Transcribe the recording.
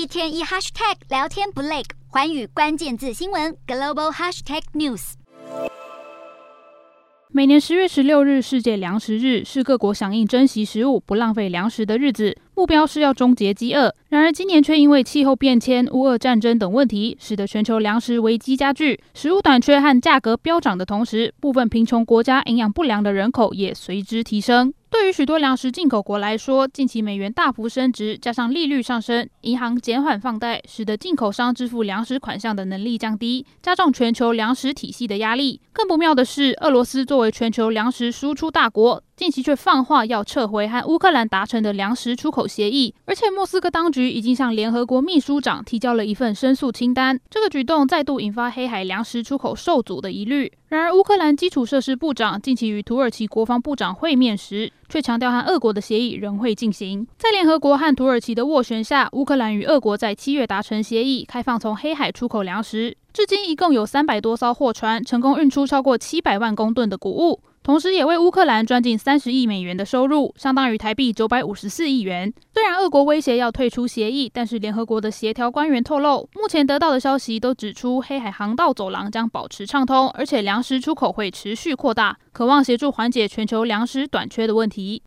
一天一 hashtag 聊天不累，环宇关键字新闻 global hashtag news。每年十月十六日世界粮食日，是各国响应珍惜食物、不浪费粮食的日子，目标是要终结饥饿。然而，今年却因为气候变迁、乌俄战争等问题，使得全球粮食危机加剧，食物短缺和价格飙涨的同时，部分贫穷国家营养不良的人口也随之提升。对于许多粮食进口国来说，近期美元大幅升值，加上利率上升，银行减缓放贷，使得进口商支付粮食款项的能力降低，加重全球粮食体系的压力。更不妙的是，俄罗斯作为全球粮食输出大国，近期却放话要撤回和乌克兰达成的粮食出口协议，而且莫斯科当局已经向联合国秘书长提交了一份申诉清单。这个举动再度引发黑海粮食出口受阻的疑虑。然而，乌克兰基础设施部长近期与土耳其国防部长会面时，却强调和俄国的协议仍会进行。在联合国和土耳其的斡旋下，乌克兰与俄国在七月达成协议，开放从黑海出口粮食。至今，一共有三百多艘货船成功运出超过七百万公吨的谷物。同时，也为乌克兰赚进三十亿美元的收入，相当于台币九百五十四亿元。虽然俄国威胁要退出协议，但是联合国的协调官员透露，目前得到的消息都指出，黑海航道走廊将保持畅通，而且粮食出口会持续扩大，渴望协助缓解全球粮食短缺的问题。